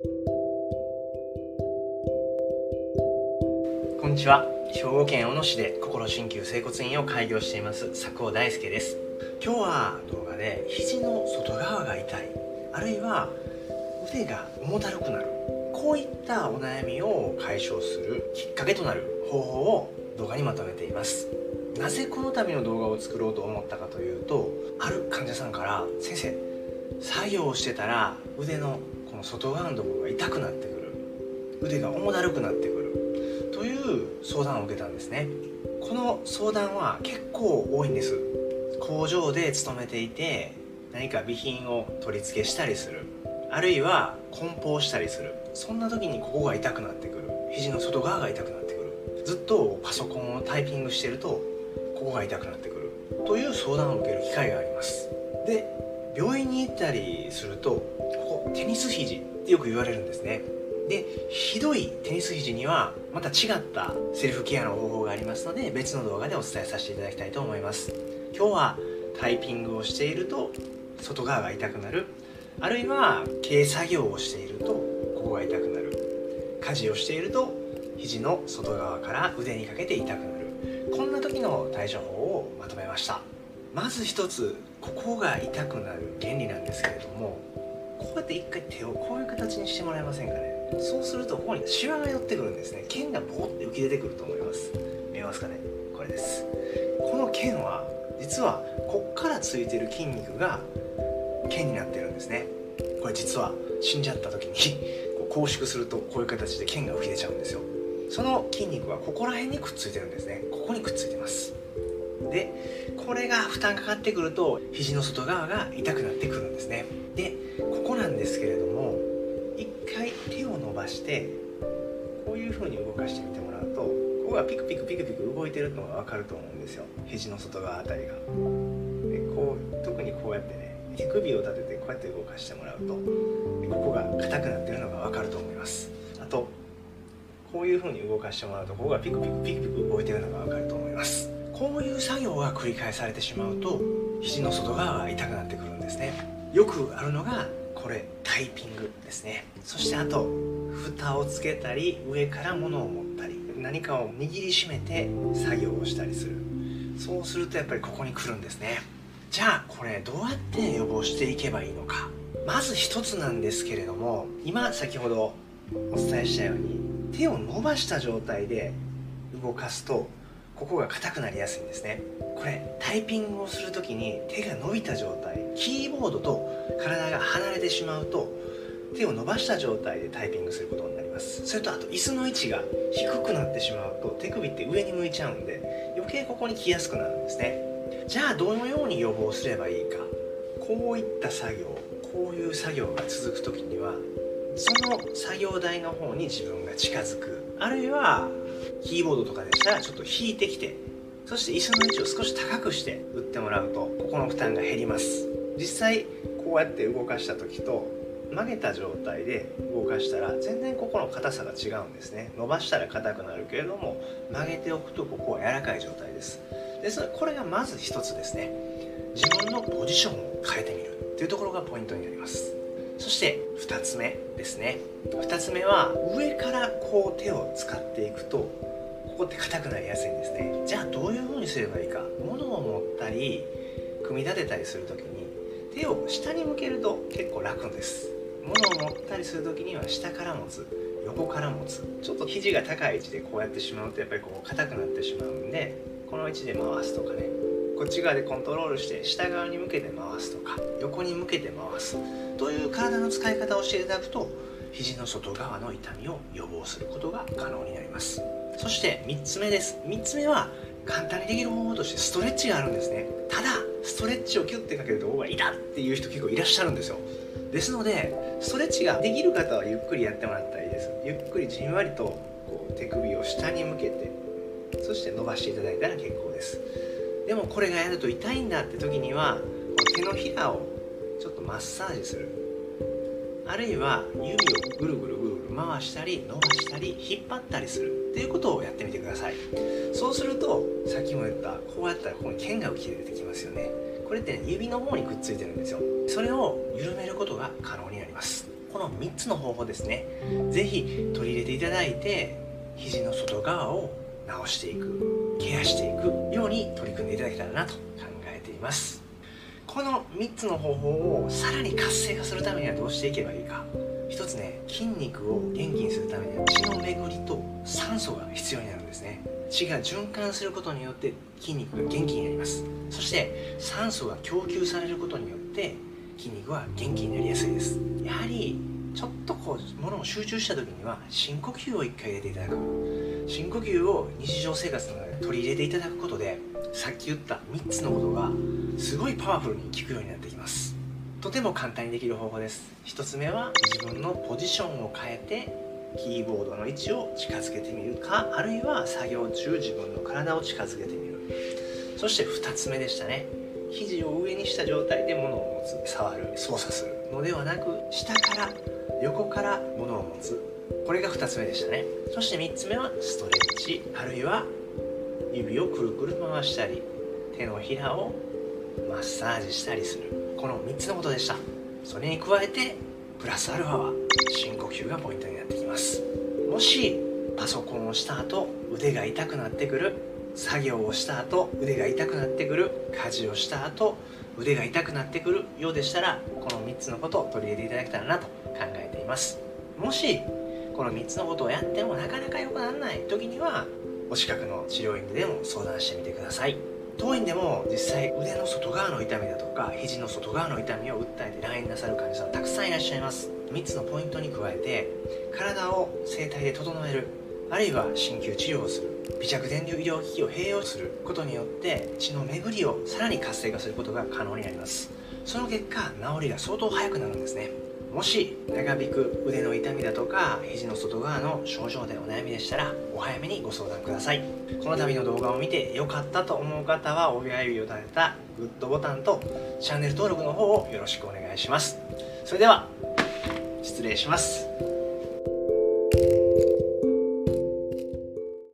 こんにちは。兵庫県小野市で心鍼灸整骨院を開業しています佐久尾大輔です。今日は動画で肘の外側が痛いあるいは腕が重たるくなるこういったお悩みを解消するきっかけとなる方法を動画にまとめています。なぜこの度の動画を作ろうと思ったかというとある患者さんから「先生作業をしてたら腕のの外側のところが痛くなってくる。腕が重だるくなってくるという相談を受けたんですね。この相談は結構多いんです。工場で勤めていて何か備品を取り付けしたりする。あるいは梱包したりする。そんな時にここが痛くなってくる。肘の外側が痛くなってくる。ずっとパソコンをタイピングしてるとここが痛くなってくる。という相談を受ける機会があります。で病院に行ったりするとここテニス肘ってよく言われるんですね。でひどいテニス肘にはまた違ったセルフケアの方法がありますので別の動画でお伝えさせていただきたいと思います。今日はタイピングをしていると外側が痛くなる。あるいは軽作業をしているとここが痛くなる。家事をしていると肘の外側から腕にかけて痛くなる。こんな時の対処法をまとめました。まず一つここが痛くなる原理なんですけれどもこうやって一回手をこういう形にしてもらえませんかね。そうするとここにシワが寄ってくるんですね。剣がボーって浮き出てくると思います。見えますかね。これです。この剣は実はこっからついてる筋肉が剣になってるんですね。これ実は死んじゃった時にこう拘縮するとこういう形で剣が浮き出ちゃうんですよ。その筋肉はここら辺にくっついてるんですね。ここにくっついてます。でこれが負担かかってくると肘の外側が痛くなってくるんですね。でここなんですけれども一回手を伸ばしてこういう風に動かしてみてもらうとここがピクピクピクピク動いてるのが分かると思うんですよ。肘の外側あたりが。でこう特にこうやってね手首を立ててこうやって動かしてもらうとここが硬くなってるのが分かると思います。あとこういう風に動かしてもらうとここがピクピクピクピク動いてるのが分かると思います。こういう作業が繰り返されてしまうと肘の外側が痛くなってくるんですね。よくあるのがこれタイピングですね。そしてあと蓋をつけたり上から物を持ったり何かを握りしめて作業をしたりする。そうするとやっぱりここに来るんですね。じゃあこれどうやって予防していけばいいのか。まず一つなんですけれども今先ほどお伝えしたように手を伸ばした状態で動かすとここが硬くなりやすいんですね。これタイピングをする時に手が伸びた状態キーボードと体が離れてしまうと手を伸ばした状態でタイピングすることになります。それとあと椅子の位置が低くなってしまうと手首って上に向いちゃうんで余計ここに来やすくなるんですね。じゃあどのように予防すればいいか。こういった作業こういう作業が続く時にはその作業台の方に自分が近づく。あるいはキーボードとかでしたらちょっと引いてきてそして椅子の位置を少し高くして打ってもらうとここの負担が減ります。実際こうやって動かした時と曲げた状態で動かしたら全然ここの硬さが違うんですね。伸ばしたら硬くなるけれども曲げておくとここは柔らかい状態です。ですのでこれがまず一つですね。自分のポジションを変えてみるっていうところがポイントになります。そして2つ目ですね。2つ目は上からこう手を使っていくとここって硬くなりやすいんですね。じゃあどういう風にすればいいか。物を持ったり組み立てたりする時に手を下に向けると結構楽です。物を持ったりする時には下から持つ横から持つ。ちょっと肘が高い位置でこうやってしまうとやっぱりこう硬くなってしまうんでこの位置で回すとかね。こっち側でコントロールして下側に向けて回すとか横に向けて回す。という体の使い方をしていただくと肘の外側の痛みを予防することが可能になります。そして3つ目です。3つ目は簡単にできる方法としてストレッチがあるんですね。ただストレッチをキュッてかけるとここが痛っていう人結構いらっしゃるんですよ。ですのでストレッチができる方はゆっくりやってもらったらいいです。ゆっくりじんわりとこう手首を下に向けてそして伸ばしていただいたら結構です。でもこれがやると痛いんだって時には手のひらをちょっとマッサージする。あるいは指をぐるぐるぐるぐる回したり伸ばしたり引っ張ったりする。っていうことをやってみてください。そうするとさっきも言ったこうやったらここに剣が浮き出てきますよね。これって、指の方にくっついてるんですよ。それを緩めることが可能になります。この3つの方法ですね。是非取り入れていただいて肘の外側を直していくケアしていくように取り組んでいただけたらなと考えています。この3つの方法をさらに活性化するためにはどうしていけばいいか。一つね筋肉を元気にするためには血の巡りと酸素が必要になるんですね。血が循環することによって筋肉が元気になります。そして酸素が供給されることによって筋肉は元気になりやすいです。やはりちょっとこう物を集中した時には深呼吸を1回入れていただく。深呼吸を日常生活の中で取り入れていただくことでさっき言った3つのことがすごいパワフルに効くようになってきます。とても簡単にできる方法です。1つ目は自分のポジションを変えてキーボードの位置を近づけてみるかあるいは作業中自分の体を近づけてみる。そして2つ目でしたね。肘を上にした状態で物を持つ触る操作するのではなく下から横から物を持つ。これが2つ目でしたね。そして3つ目はストレッチあるいは指をくるくる回したり手のひらをマッサージしたりする。この3つのことでした。それに加えてプラスアルファは深呼吸がポイントになってきます。もしパソコンをした後腕が痛くなってくる作業をした後腕が痛くなってくる家事をした後腕が痛くなってくるようでしたらこの3つのことを取り入れていただけたらなと考えています。もしこの3つのことをやってもなかなか良くならない時にはお近くの治療院でも相談してみてください。当院でも実際腕の外側の痛みだとか肘の外側の痛みを訴えて来院なさる患者さんたくさんいらっしゃいます。3つのポイントに加えて体を整体で整えるあるいは鍼灸治療をする微弱電流医療機器を併用することによって血の巡りをさらに活性化することが可能になります。その結果治りが相当早くなるんですね。もし長引く腕の痛みだとか肘の外側の症状でお悩みでしたらお早めにご相談ください。この度の動画を見て良かったと思う方は親指を立てたグッドボタンとチャンネル登録の方をよろしくお願いします。それでは失礼します。